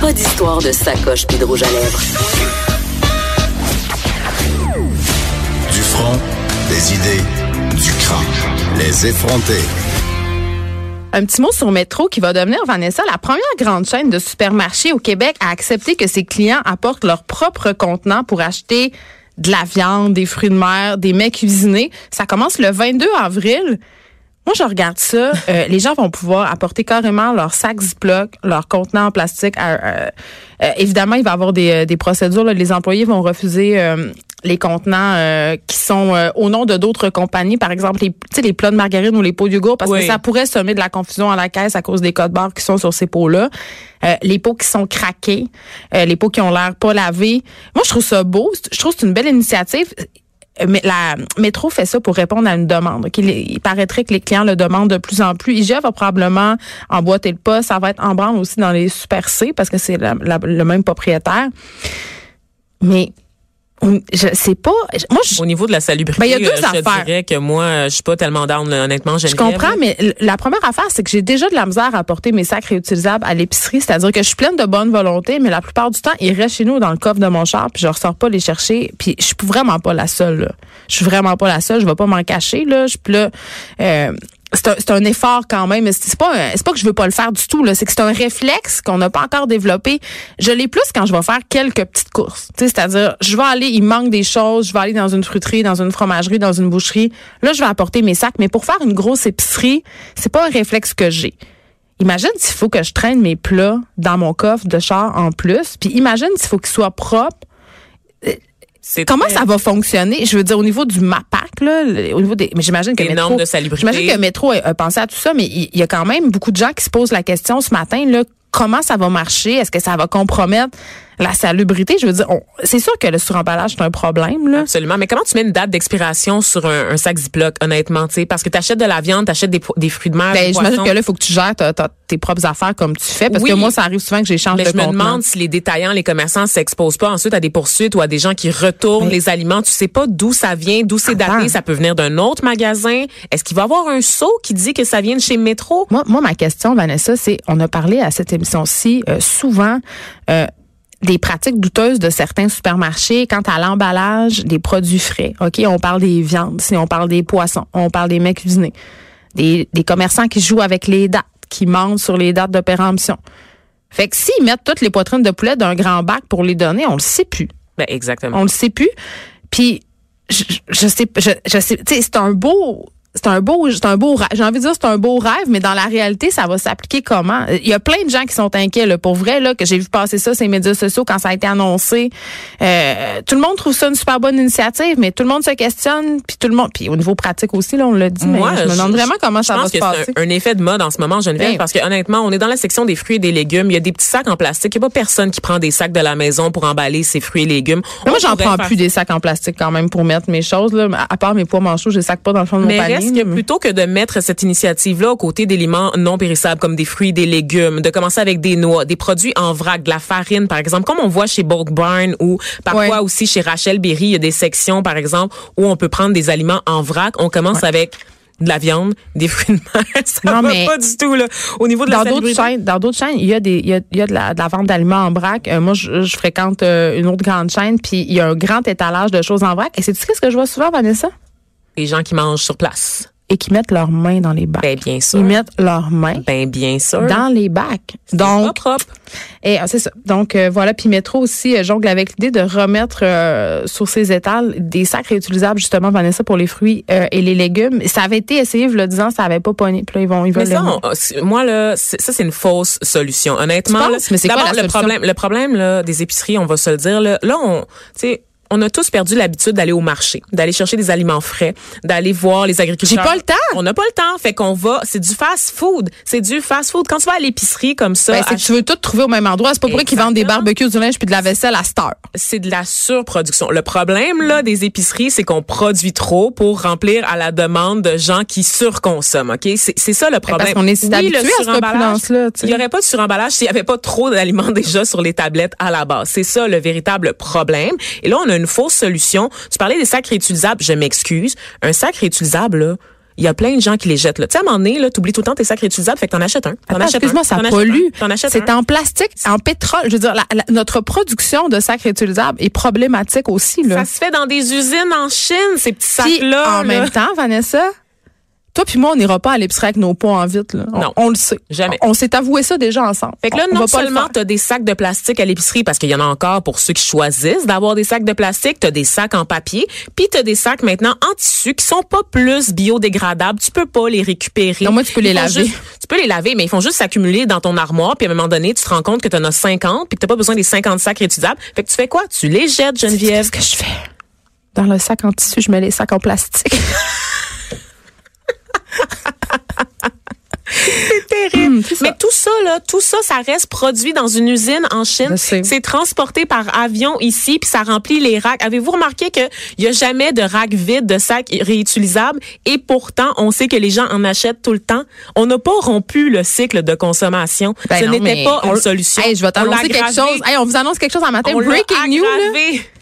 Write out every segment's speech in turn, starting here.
Pas d'histoire de sacoche puis de rouge à lèvres. Du front, des idées, du crâne. Les effronter. Un petit mot sur Métro qui va devenir, Vanessa, la première grande chaîne de supermarchés au Québec à accepter que ses clients apportent leur propre contenant pour acheter de la viande, des fruits de mer, des mets cuisinés. Ça commence le 22 avril. Moi, je regarde ça. Euh, les gens vont pouvoir apporter carrément leur sac Ziploc, leur contenant en plastique. Euh, euh, évidemment, il va y avoir des, des procédures. Là. Les employés vont refuser les contenants qui sont au nom de d'autres compagnies, par exemple les, les plats de margarine ou les pots de yogourt, parce que ça pourrait semer de la confusion à la caisse à cause des codes barres qui sont sur ces pots-là. les pots qui sont craqués, les pots qui ont l'air pas lavés. Moi, je trouve ça beau. Je trouve que c'est une belle initiative la métro fait ça pour répondre à une demande. Il, paraîtrait que les clients le demandent de plus en plus. IGA va probablement emboîter le pas. Ça va être en branle aussi dans les Super C parce que c'est le même propriétaire. Mais je sais pas. Moi, au niveau de la salubrité, ben, y a deux euh, je dirais que moi, je suis pas tellement down, honnêtement. Je comprends, mais la première affaire, c'est que j'ai déjà de la misère à apporter mes sacs réutilisables à l'épicerie. C'est-à-dire que je suis pleine de bonne volonté, mais la plupart du temps, ils restent chez nous dans le coffre de mon char, puis je ressors pas les chercher. Puis je suis vraiment pas la seule. Là. Je suis vraiment pas la seule. Je vais pas m'en cacher. Là, je suis là. Euh, c'est un, effort quand même. C'est pas c'est pas que je veux pas le faire du tout là. C'est que c'est un réflexe qu'on n'a pas encore développé. Je l'ai plus quand je vais faire quelques petites courses. C'est-à-dire, je vais aller, il manque des choses. Je vais aller dans une fruiterie, dans une fromagerie, dans une boucherie. Là, je vais apporter mes sacs. Mais pour faire une grosse épicerie, c'est pas un réflexe que j'ai. Imagine s'il faut que je traîne mes plats dans mon coffre de char en plus. Puis imagine s'il faut qu'ils soient propres Comment ça va fonctionner? Je veux dire, au niveau du MAPAC, là, au niveau des, mais j'imagine que Métro, j'imagine que Métro a, pensé à tout ça, mais il y, a quand même beaucoup de gens qui se posent la question ce matin, là, comment ça va marcher? Est-ce que ça va compromettre la salubrité? Je veux dire, c'est sûr que le suremballage, c'est un problème. Là. Absolument. Mais comment tu mets une date d'expiration sur un, sac Ziploc, honnêtement? sais? Parce que tu achètes de la viande, tu achètes des, des, fruits de mer. Ben, j'imagine que là, il faut que tu gères tes propres affaires comme tu fais. Parce que moi, ça arrive souvent que j'échange de Je me demande si les détaillants, les commerçants s'exposent pas ensuite à des poursuites ou à des gens qui retournent les aliments. Tu sais pas d'où ça vient, d'où c'est daté. Ça peut venir d'un autre magasin. Est-ce qu'il va y avoir un saut qui dit que ça vient de chez Métro? Moi, moi ma question, Vanessa, c'est, on a parlé à cette émission-ci euh, souvent euh, des pratiques douteuses de certains supermarchés quant à l'emballage des produits frais. OK, on parle des viandes, si on parle des poissons, on parle des mets cuisinés. Des, des commerçants qui jouent avec les dates, qui mentent sur les dates de péremption. Fait que s'ils mettent toutes les poitrines de poulet d'un grand bac pour les donner, on le sait plus. Ben exactement. On le sait plus. Puis je, je sais je, je sais c'est un beau c'est un beau, c'est un beau, j'ai envie de dire c'est un beau rêve, mais dans la réalité, ça va s'appliquer comment? Il y a plein de gens qui sont inquiets, là, pour vrai, là, que j'ai vu passer ça sur les médias sociaux quand ça a été annoncé. Euh, tout le monde trouve ça une super bonne initiative, mais tout le monde se questionne, puis tout le monde, puis au niveau pratique aussi, là, on l'a dit. Moi, mais je me demande vraiment comment ça va se passer. C'est un, un, effet de mode en ce moment, Geneviève, ben. parce que honnêtement, on est dans la section des fruits et des légumes. Il y a des petits sacs en plastique. Il n'y a pas personne qui prend des sacs de la maison pour emballer ses fruits et légumes. moi, j'en prends plus des sacs en plastique quand même pour mettre mes choses. Là. À part mes pois manchots, je les sacs pas dans le fond de mon panier. Plutôt que de mettre cette initiative-là aux côtés d'aliments non périssables comme des fruits, des légumes, de commencer avec des noix, des produits en vrac, de la farine, par exemple, comme on voit chez Bulk Barn ou parfois aussi chez Rachel Berry, il y a des sections, par exemple, où on peut prendre des aliments en vrac. On commence avec de la viande, des fruits de mer, ça non, va mais pas du tout là. Au niveau de dans d'autres chaînes, dans d'autres chaînes, il y a des il y a, il y a de, la, de, la, vente d'aliments en vrac. Euh, moi, je, je fréquente euh, une autre grande chaîne, puis il y a un grand étalage de choses en vrac. Et c'est tu ce que je vois souvent, Vanessa? Les gens qui mangent sur place et qui mettent leurs mains dans les bacs. Ben, bien sûr. Ils mettent leurs mains. Ben, bien sûr. Dans les bacs. Donc. Pas propre. Et ah, c'est ça. Donc euh, voilà. Puis Métro aussi euh, jongle avec l'idée de remettre euh, sur ses étals des sacs réutilisables justement, Vanessa, pour les fruits et les légumes. Ça avait été essayé, vous le disant, ça avait pas pogné. Puis là, ils vont, ils veulent. Mais ça, moi là, ça c'est une fausse solution. Honnêtement, mais c'est quoi la le problème, le problème là des épiceries, on va se le dire là, là on, tu sais on a tous perdu l'habitude d'aller au marché, d'aller chercher des aliments frais, d'aller voir les agriculteurs. J'ai pas le temps. On n'a pas le temps, fait qu'on va, c'est du fast food, c'est du fast food. Quand tu vas à l'épicerie comme ça, ben, que tu veux tout trouver au même endroit. C'est pas pour qu'ils vendent des barbecues, du linge puis de la vaisselle à cette heure. C'est de la surproduction. Le problème là des épiceries, c'est qu'on produit trop pour remplir à la demande de gens qui surconsomment. Ok, c'est ça le ben, problème. Parce qu'on est si oui, à ce là Il y aurait pas de suremballage s'il y avait pas trop d'aliments déjà sur les tablettes à la base. C'est ça le véritable problème. Et là, on a une fausse solution. Tu parlais des sacs réutilisables. Je m'excuse. Un sac réutilisable, là, il y a plein de gens qui les jettent. Tu sais, à un moment donné, tu oublies tout le temps tes sacs réutilisables, fait que t'en achètes un. Excuse-moi, ça pollue. C'est en plastique, en pétrole. Je veux dire, notre production de sacs réutilisables est problématique aussi. Là. Ça se fait dans des usines en Chine, ces petits sacs-là. En même temps, Vanessa, toi puis moi, on n'ira pas à l'épicerie avec nos pots en vite. Là. Non. On, le sait. Jamais. On, s'est avoué ça déjà ensemble. Fait que là, non seulement tu as des sacs de plastique à l'épicerie, parce qu'il y en a encore pour ceux qui choisissent d'avoir des sacs de plastique, tu as des sacs en papier, puis tu as des sacs maintenant en tissu qui sont pas plus biodégradables. Tu peux pas les récupérer. Non, moi, tu peux les laver. tu peux les laver, mais ils font juste s'accumuler dans ton armoire, puis à un moment donné, tu te rends compte que tu en as 50, puis que tu pas besoin des 50 sacs réutilisables. Fait que tu fais quoi? Tu les jettes, Geneviève. Qu'est-ce que je fais? Dans le sac en tissu, je mets les sacs en plastique. C'est terrible. Hum, Mais tout ça, là, tout ça, ça reste produit dans une usine en Chine. C'est transporté par avion ici, puis ça remplit les racks. Avez-vous remarqué qu'il n'y a jamais de rack vide, de sacs réutilisables? Et pourtant, on sait que les gens en achètent tout le temps. On n'a pas rompu le cycle de consommation. Ben Ce n'était pas une solution. je vais t'annoncer quelque chose. on vous annonce quelque chose en matin. Breaking news.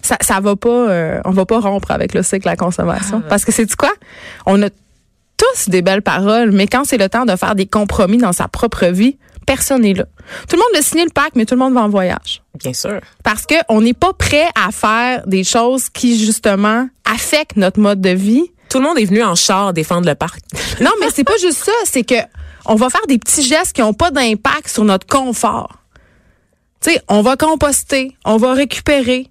Ça, ça va pas, euh, on va pas rompre avec le cycle de la consommation. Ah. Parce que c'est quoi? On a tous des belles paroles, mais quand c'est le temps de faire des compromis dans sa propre vie, personne n'est là. Tout le monde veut signer le pacte, mais tout le monde va en voyage. Bien sûr. Parce que on n'est pas prêt à faire des choses qui justement affectent notre mode de vie. Tout le monde est venu en char défendre le parc. non, mais c'est pas juste ça, c'est que on va faire des petits gestes qui n'ont pas d'impact sur notre confort. Tu sais, on va composter, on va récupérer,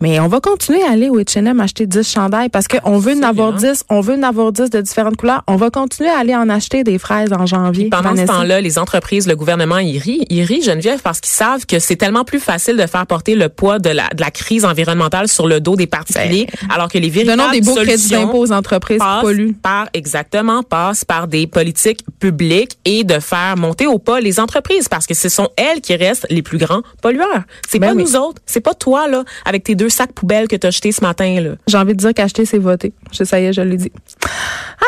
mais on va continuer à aller au H&M acheter 10 chandails parce qu'on veut en avoir 10, on veut en avoir 10 de différentes couleurs. On va continuer à aller en acheter des fraises en janvier. pendant ce temps-là, les entreprises, le gouvernement, ils rient. Ils rient, Geneviève, parce qu'ils savent que c'est tellement plus facile de faire porter le poids de la, de la crise environnementale sur le dos des particuliers, ben, alors que les véritables Donnons des beaux crédits d'impôt aux entreprises qui polluent. Par, exactement, passe par des politiques publiques et de faire monter au pas les entreprises parce que ce sont elles qui restent les plus grands pollueurs. C'est ben pas nous autres. C'est pas toi, là, avec tes deux sacs poubelles que tu as jetés ce matin. là. J'ai envie de dire qu'acheter, c'est voter. Je, ça y est, je l'ai dit.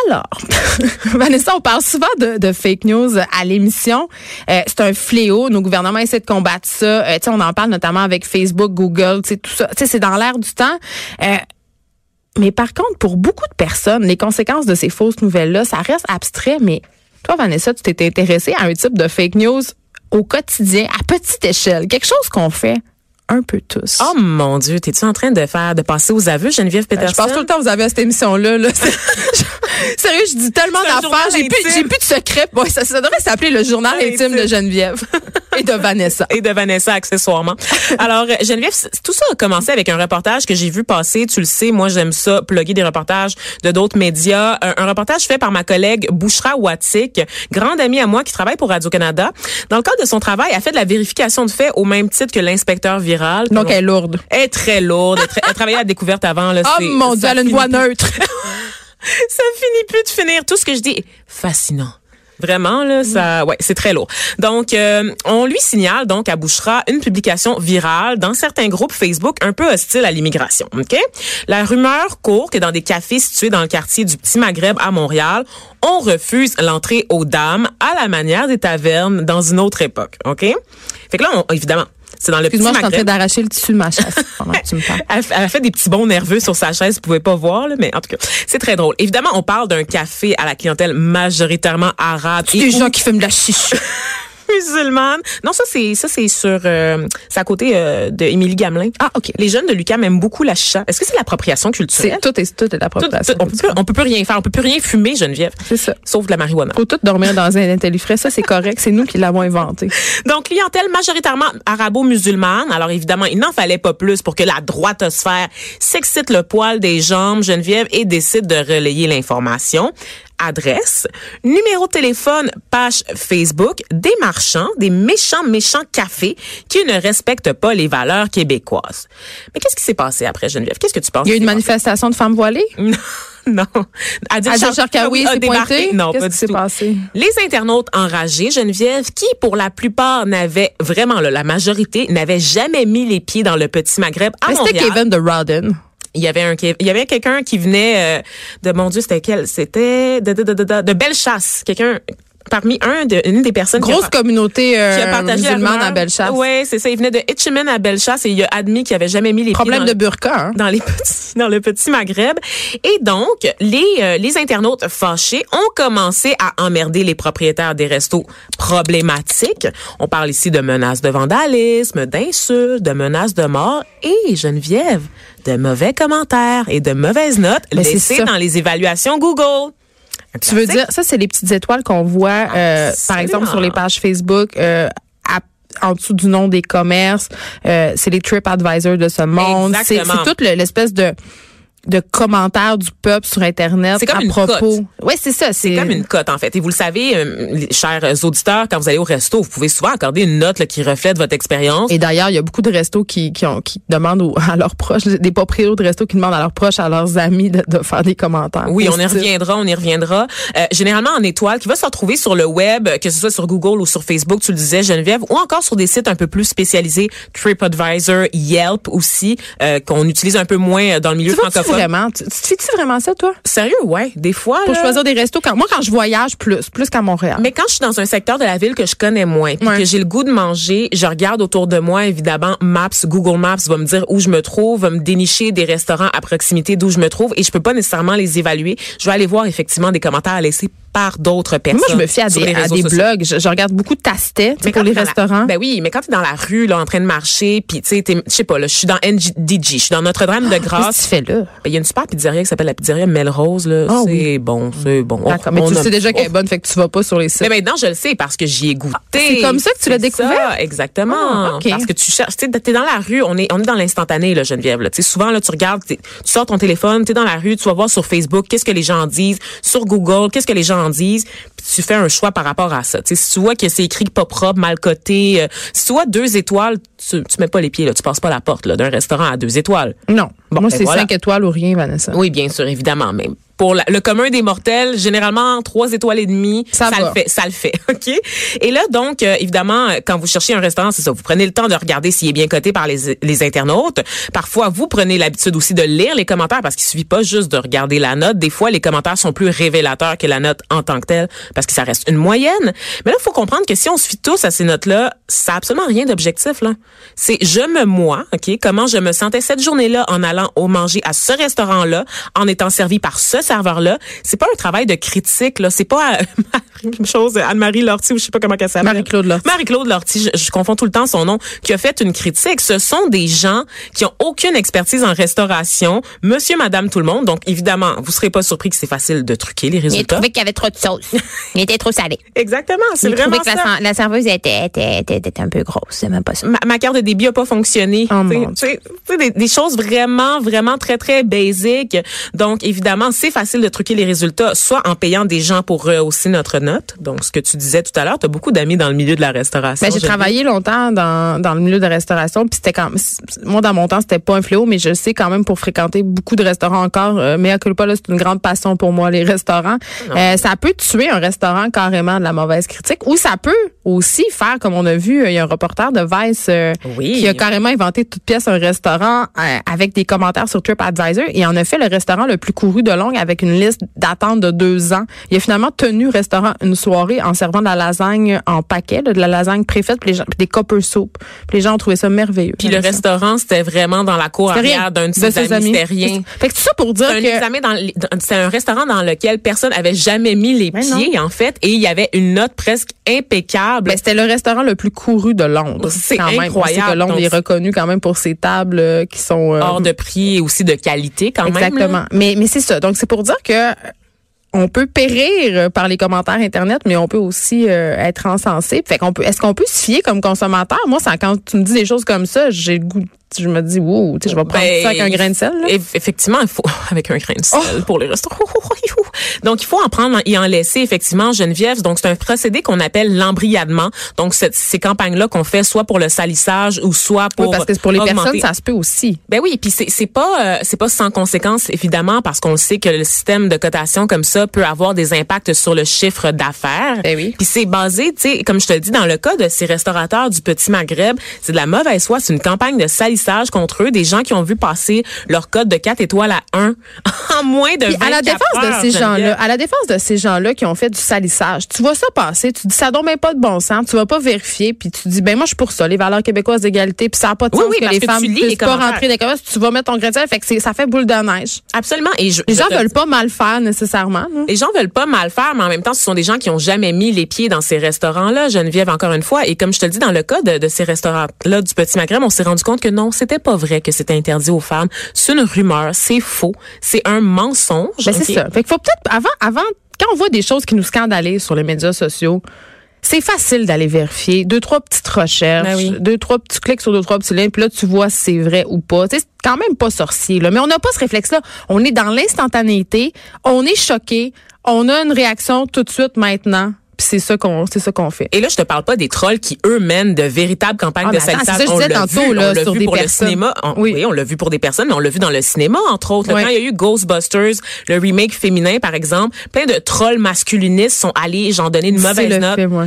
Alors, Vanessa, on parle souvent de, fake news à l'émission. Euh, c'est un fléau. Nos gouvernements essaient de combattre ça. Euh, on en parle notamment avec Facebook, Google, tout ça. C'est dans l'air du temps. Euh, mais par contre, pour beaucoup de personnes, les conséquences de ces fausses nouvelles-là, ça reste abstrait. Mais toi, Vanessa, tu t'es intéressée à un type de fake news au quotidien, à petite échelle, quelque chose qu'on fait un peu tous. Oh mon Dieu, t'es-tu en train de faire, de passer aux aveux, Geneviève Peterson? je passe tout le temps aux aveux à cette émission-là. Là. Sérieux, je dis tellement d'affaires. J'ai plus, j'ai plus de secrets. Ouais, ça, ça devrait s'appeler le journal intime de Geneviève et de Vanessa. Et de Vanessa, accessoirement. Alors, Geneviève, tout ça a commencé avec un reportage que j'ai vu passer. Tu le sais, moi, j'aime ça, plugger des reportages de d'autres médias. Un, reportage fait par ma collègue Bouchra Watik, grande amie à moi qui travaille pour Radio-Canada. Dans le cadre de son travail, elle a fait de la vérification de faits au même titre que l'inspecteur viral. Donc, elle est lourde. Elle est très lourde. Elle, travaillait à la découverte avant. Là, oh mon Dieu, elle a une voix neutre. ça finit plus de finir. Tout ce que je dis est fascinant. Vraiment là, ça, ouais, c'est très lourd. Donc, euh, on lui signale donc à Bouchera une publication virale dans certains groupes Facebook un peu hostiles à l'immigration. Ok, la rumeur court que dans des cafés situés dans le quartier du Petit Maghreb à Montréal, on refuse l'entrée aux dames à la manière des tavernes dans une autre époque. Ok, fait que là, on, évidemment, c'est dans le Excuse-moi, je suis en train d'arracher le tissu de ma chaise pendant que tu me parles. Elle, a fait des petits bons nerveux sur sa chaise, vous pouvez pas voir, là, mais en tout cas, c'est très drôle. Évidemment, on parle d'un café à la clientèle majoritairement arabe. Et des gens qui fument de la chiche. musulmane. Non, ça c'est ça c'est sur euh, c'est à côté euh, de Émilie Gamelin. Ah OK. Les jeunes de Lucas aiment beaucoup la chicha. Est-ce que c'est l'appropriation culturelle? Tout est tout est l'appropriation. On peut plus, on peut plus rien faire, on peut plus rien fumer Geneviève. C'est ça. Sauf de la marijuana. Faut tout dormir dans un intellifrais, ça c'est correct, c'est nous qui l'avons inventé. Donc clientèle majoritairement arabo-musulmane. Alors évidemment, il n'en fallait pas plus pour que la droitosphère s'excite le poil des jambes Geneviève et décide de relayer l'information adresse, numéro de téléphone, page Facebook, des marchands, des méchants, méchants cafés qui ne respectent pas les valeurs québécoises. Mais qu'est-ce qui s'est passé après, Geneviève? Qu'est-ce que tu penses? Il y a eu une manifestation de femmes voilées? non. Adil, Adil Sharkawi a débarqué. Non, Qu'est-ce qui s'est passé? Les internautes enragés, Geneviève, qui pour la plupart n'avaient vraiment là, la majorité n'avaient jamais mis les pieds dans le petit Maghreb à Montréal. C'était Kevin de Rodden. Il y avait un il y avait quelqu'un qui venait euh, de mon dieu c'était quel c'était de de de de, de, Bellechasse. Quelqu'un parmi un de, une des personnes grosse qui a, communauté euh, qui a partagé musulmane à Bellechasse. Ouais, c'est ça. Il venait de Etchemin à Bellechasse et il a admis qu'il avait jamais mis les problème pieds de burqa hein? dans les petits dans le petit Maghreb. Et donc les euh, les internautes fâchés ont commencé à emmerder les propriétaires des restos problématiques. On parle ici de menaces de vandalisme, d'insultes, de menaces de mort et Geneviève de mauvais commentaires et de mauvaises notes Mais laissées dans les évaluations Google. Tu veux dire, ça, c'est les petites étoiles qu'on voit, euh, par exemple, sur les pages Facebook. Euh, à, en dessous du nom des commerces, euh, c'est les TripAdvisor de ce monde. C'est toute l'espèce de de commentaires du peuple sur internet comme à une propos. Oui, c'est ça. C'est comme une cote en fait. Et vous le savez, euh, chers auditeurs, quand vous allez au resto, vous pouvez souvent accorder une note là, qui reflète votre expérience. Et d'ailleurs, il y a beaucoup de restos qui qui, ont, qui demandent aux, à leurs proches, des propriétaires de restos qui demandent à leurs proches, à leurs amis de, de faire des commentaires. Oui, on y reviendra, on y reviendra. Euh, généralement en étoile, qui va se retrouver sur le web, que ce soit sur Google ou sur Facebook, tu le disais Geneviève, ou encore sur des sites un peu plus spécialisés, TripAdvisor, Yelp aussi, euh, qu'on utilise un peu moins dans le milieu francophone. Vraiment, tu, tu fais-tu vraiment ça, toi? Sérieux, ouais. Des fois. Pour là, choisir des restos. Quand, moi, quand je voyage plus, plus qu'à Montréal. Mais quand je suis dans un secteur de la ville que je connais moins, puis Ouais. que j'ai le goût de manger, je regarde autour de moi, évidemment, Maps, Google Maps va me dire où je me trouve, va me dénicher des restaurants à proximité d'où je me trouve, et je peux pas nécessairement les évaluer. Je vais aller voir effectivement des commentaires à laisser par d'autres personnes. Moi, je me fie à des, à blogs. Je, je regarde beaucoup de tastet pour les la- restaurants. ben oui, mais quand tu es dans la rue, là, en train de marcher, puis tu sais, je sais pas, là, je suis dans NDG, je suis dans Notre-Dame de Grâce. Qu'est-ce que tu fais là? Ben, Il y a une super pizzeria qui s'appelle la pizzeria Melrose, là. Ah c'est oui. bon, c'est bon. On- D'accord. Mais tu a- sais déjà qu'elle est bonne, fait que tu vas pas sur les sites. Mais maintenant, je le sais parce que j'y ai goûté. c'est comme ça que tu l'as découvert? ça, exactement. Ah. Parce que tu cherches, tu t'es dans la rue, on est, on est dans l'instantané, là, Geneviève, là. Tu souvent, là, tu regardes, tu sors ton téléphone, t'es dans la rue, tu vas voir sur Facebook, qu'est-ce que les gens en disent, sur Google, qu'est-ce que les gens tu fais un choix par rapport à ça. Tu sais, si tu vois que c'est écrit pas propre, mal coté, euh, deux étoiles, tu, tu mets pas les pieds, là, tu passes pas la porte, d'un restaurant à deux étoiles. non. Bon, Moi, ben c'est voilà. 5 étoiles ou rien, Vanessa. Oui, bien sûr, évidemment, mais pour la- le commun des mortels, généralement trois étoiles et demie, Ça ça, le fait, ça le fait, ok? Et là donc, euh, évidemment, euh, quand vous cherchez un restaurant, c'est ça, vous prenez le temps de regarder s'il est bien coté par les, les internautes. Parfois, vous prenez l'habitude aussi de lire les commentaires parce qu'il suffit pas juste de regarder la note. Des fois, les commentaires sont plus révélateurs que la note en tant que telle parce que ça reste une moyenne. Mais là, il faut comprendre que si on se fie tous à ces notes-là, ça a absolument rien d'objectif là. C'est je me moi, ok, comment je me sentais cette journée-là en allant au manger à ce restaurant-là, en étant servi par ce serveur-là. C'est pas un travail de critique là, c'est pas euh, chose Anne-Marie Lortie ou je sais pas comment elle s'appelle. Marie-Claude Lortie. Marie-Claude Lortie, je, je confonds tout le temps son nom, qui a fait une critique. Ce sont des gens qui ont aucune expertise en restauration, monsieur, madame, tout le monde. Donc, évidemment, vous serez pas surpris que c'est facile de truquer les Il a résultats. trouvé qu'il y avait trop de sauce. Il était trop salé. Exactement, c'est Il trouvait vraiment que la, ça. sen- la serveuse était, était, était, était un peu grosse. C'est même pas ça. Ma, ma carte de débit a pas fonctionné. Oh, Tu sais, mon tu sais, tu sais, des, des choses vraiment, vraiment très, très basiques. Donc, évidemment, c'est facile de truquer les résultats, soit en payant des gens pour rehausser notre note. Donc, ce que tu disais tout à l'heure, tu as beaucoup d'amis dans le milieu de la restauration. Ben, j'ai travaillé longtemps dans, dans le milieu de la restauration, puis c'était quand moi dans mon temps c'était pas un fléau, mais je sais quand même pour fréquenter beaucoup de restaurants encore. Euh, mais à culpa là, c'est une grande passion pour moi les restaurants. Euh, ça peut tuer un restaurant carrément de la mauvaise critique, ou ça peut aussi faire comme on a vu, il y a un reporter de Vice euh, Oui. qui a carrément inventé toute pièce un restaurant euh, avec des commentaires sur TripAdvisor et en a fait le restaurant le plus couru de longue avec une liste d'attente de deux ans. Il a finalement tenu le restaurant une soirée en servant de la lasagne en paquet, de la lasagne préfaite, puis les gens, puis des copper soup. Puis les gens ont trouvé ça merveilleux. Puis le ça. restaurant, c'était vraiment dans la cour arrière d'un de ses amis. C'était rien. Fait que c'est ça pour dire un que c'est un restaurant dans lequel personne avait jamais mis les Mais non. pieds en fait et il y avait une note presque impeccable. C'était le restaurant le plus couru de Londres. C'est quand même. Incroyable. que Londres Donc, est reconnu quand même pour ses tables euh, qui sont euh, hors de prix et aussi de qualité quand même. Exactement. Mais mais c'est ça. Donc c'est pour dire que euh, on peut périr par les commentaires internet, mais on peut aussi euh, être encensé. Fait qu'on peut. Est-ce qu'on peut se fier comme consommateur? Moi, quand tu me dis des choses comme ça, j'ai le goût je me dis, wow, tu sais, je vais prendre Ben, ça avec un grain de sel. là. eff- Effectivement, il faut avec un grain de sel Oh! pour les restaurants. Donc il faut en prendre et en laisser effectivement Geneviève. Donc c'est un procédé qu'on appelle l'embriadement. Donc ces campagnes là qu'on fait soit pour le salissage ou soit pour Oui, parce que pour les augmenter- personnes, ça se peut aussi. Ben oui, puis c'est pas euh, c'est pas sans conséquence évidemment parce qu'on sait que le système de cotation comme ça peut avoir des impacts sur le chiffre d'affaires. Ben oui. Puis c'est basé, tu sais, comme je te le dis dans le cas de ces restaurateurs du petit Maghreb, c'est de la mauvaise foi, c'est une campagne de salissage contre eux, des gens qui ont vu passer leur code de 4 étoiles à 1 en moins de Puis 24 à la défense heures, de ces gens-là, à la défense de ces gens-là qui ont fait du salissage, tu vois ça passer, tu dis ça donne même pas de bon sens, tu vas pas vérifier, puis tu dis ben moi je suis pour ça, les valeurs québécoises d'égalité, puis ça a pas de Oui, sens oui, que les que tu femmes puissent les pas rentrer commerces, tu vas mettre ton grain de sel, fait que ça fait boule de neige. Absolument et je, Les je gens veulent pas mal faire nécessairement. là. Les gens veulent pas mal faire, mais en même temps, ce sont des gens qui ont jamais mis les pieds dans ces restaurants-là, Geneviève, encore une fois. Et comme je te le dis, dans le cas de, de ces restaurants-là du Petit Maghreb, on s'est rendu compte que non, c'était pas vrai que c'était interdit aux femmes. C'est une rumeur, c'est faux, c'est un mensonge. Ben, c'est ça. Fait qu'il faut peut-être avant avant quand on voit des choses qui nous scandalisent sur les médias sociaux, c'est facile d'aller vérifier deux trois petites recherches, Ben oui. deux trois petits clics sur deux trois petits liens, puis là tu vois si c'est vrai ou pas. C'est quand même pas sorcier là, mais on n'a pas ce réflexe là. On est dans l'instantanéité, on est choqué, on a une réaction tout de suite maintenant, c'est ça qu'on c'est ça qu'on fait. Et là, je te parle pas des trolls qui, eux, mènent de véritables campagnes Ah, de je On l'a vu, là, on l'a vu des pour personnes. le cinéma. On- Oui. oui. on l'a vu pour des personnes, mais on l'a vu dans le cinéma, entre autres. Quand il y a eu Ghostbusters, le remake féminin, par exemple, plein de trolls masculinistes sont allés, j'en donnais une mauvaise note. film, ouais.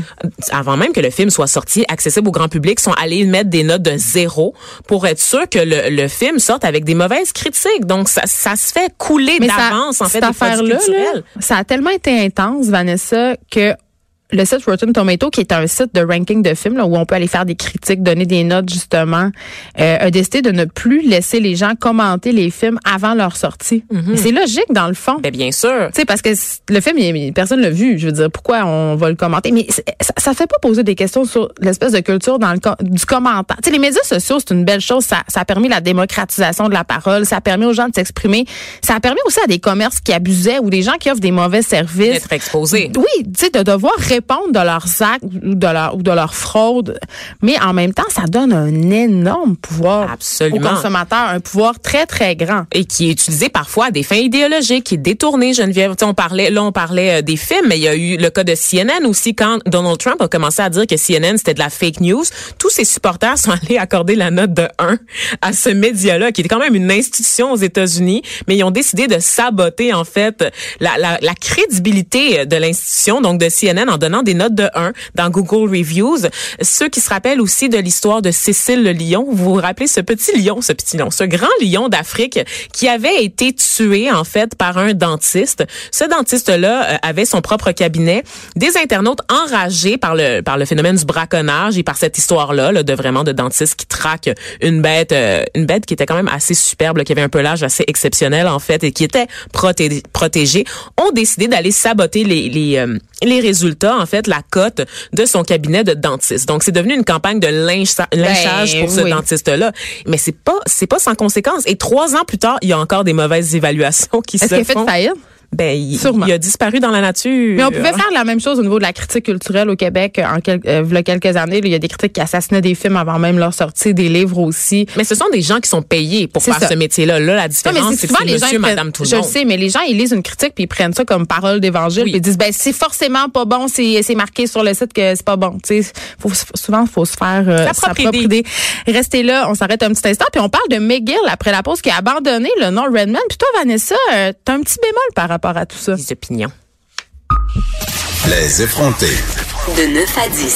Avant même que le film soit sorti, accessible au grand public, sont allés mettre des notes de zéro pour être sûr que le, le film sorte avec des mauvaises critiques. Donc, ça, ça se fait couler Mais ça- d'avance, en fait, cette culturels. là, ça a tellement été intense, Vanessa, que le site Rotten Tomato, qui est un site de ranking de films là, où on peut aller faire des critiques, donner des notes justement, euh, a décidé de ne plus laisser les gens commenter les films avant leur sortie. Et C'est logique dans le fond. Ben, bien sûr. Tu sais, parce que le film, il- personne l'a vu. Je veux dire, pourquoi on va le commenter? Mais ça, ça fait pas poser des questions sur l'espèce de culture dans le du commentaire. Tu sais, les médias sociaux, c'est une belle chose. Ça, ça a permis la démocratisation de la parole. Ça a permis aux gens de s'exprimer. Ça a permis aussi à des commerces qui abusaient ou des gens qui offrent des mauvais services. D'être exposé. Oui, tu sais, de devoir répondre de leurs actes ou de leur ou de leur fraude, mais en même temps, ça donne un énorme pouvoir Absolument. aux consommateurs, un pouvoir très très grand. et qui est utilisé parfois à des fins idéologiques, qui est détourné, Geneviève. On parlait, là, on parlait euh, des films, mais il y a eu le cas de CNN aussi quand Donald Trump a commencé à dire que CNN c'était de la fake news. Tous ses supporters sont allés accorder la note de 1 à ce média-là, qui est quand même une institution aux États-Unis, mais ils ont décidé de saboter, en fait, la, la, la crédibilité de l'institution, donc de CNN, en donnant des notes de 1 dans Google Reviews. Ceux qui se rappellent aussi de l'histoire de Cécile le lion, vous vous rappelez ce petit lion, ce petit lion, ce grand lion d'Afrique qui avait été tué en fait par un dentiste. Ce dentiste-là euh, avait son propre cabinet. Des internautes enragés par le par le phénomène du braconnage et par cette histoire-là là, de vraiment de dentiste qui traque une bête, euh, une bête qui était quand même assez superbe, qui avait un pelage assez exceptionnel en fait et qui était proté- protégée, ont décidé d'aller saboter les les euh, les résultats en fait la cote de son cabinet de dentiste. Donc c'est devenu une campagne de lynch- lynchage pour ce oui. dentiste-là. Mais c'est pas c'est pas sans conséquence. Et trois ans plus tard, il y a encore des mauvaises évaluations qui Est-ce se qu'il a fait font. faillite? Ben, il, il a disparu dans la nature. Mais on pouvait faire la même chose au niveau de la critique culturelle au Québec en quel- euh, il y a quelques années. là, Il y a des critiques qui assassinaient des films avant même leur sortie, des livres aussi. Mais ce sont des gens qui sont payés pour faire ça. ce métier-là. Là, la différence, c'est que les gens monsieur, madame, tout le je monde. sais, mais les gens ils lisent une critique puis ils prennent ça comme parole d'évangile Oui. puis ils disent ben c'est forcément pas bon, c'est c'est marqué sur le site que c'est pas bon. Tu sais, faut souvent faut se faire euh, Sa sa propre propre idée. idée. Restez là, on s'arrête un petit instant puis on parle de McGill après la pause qui a abandonné le nom Redman. Puis toi Vanessa, euh, t'as un petit bémol par rapport à tout ça. Les opinions. Les effrontés. De 9 à 10.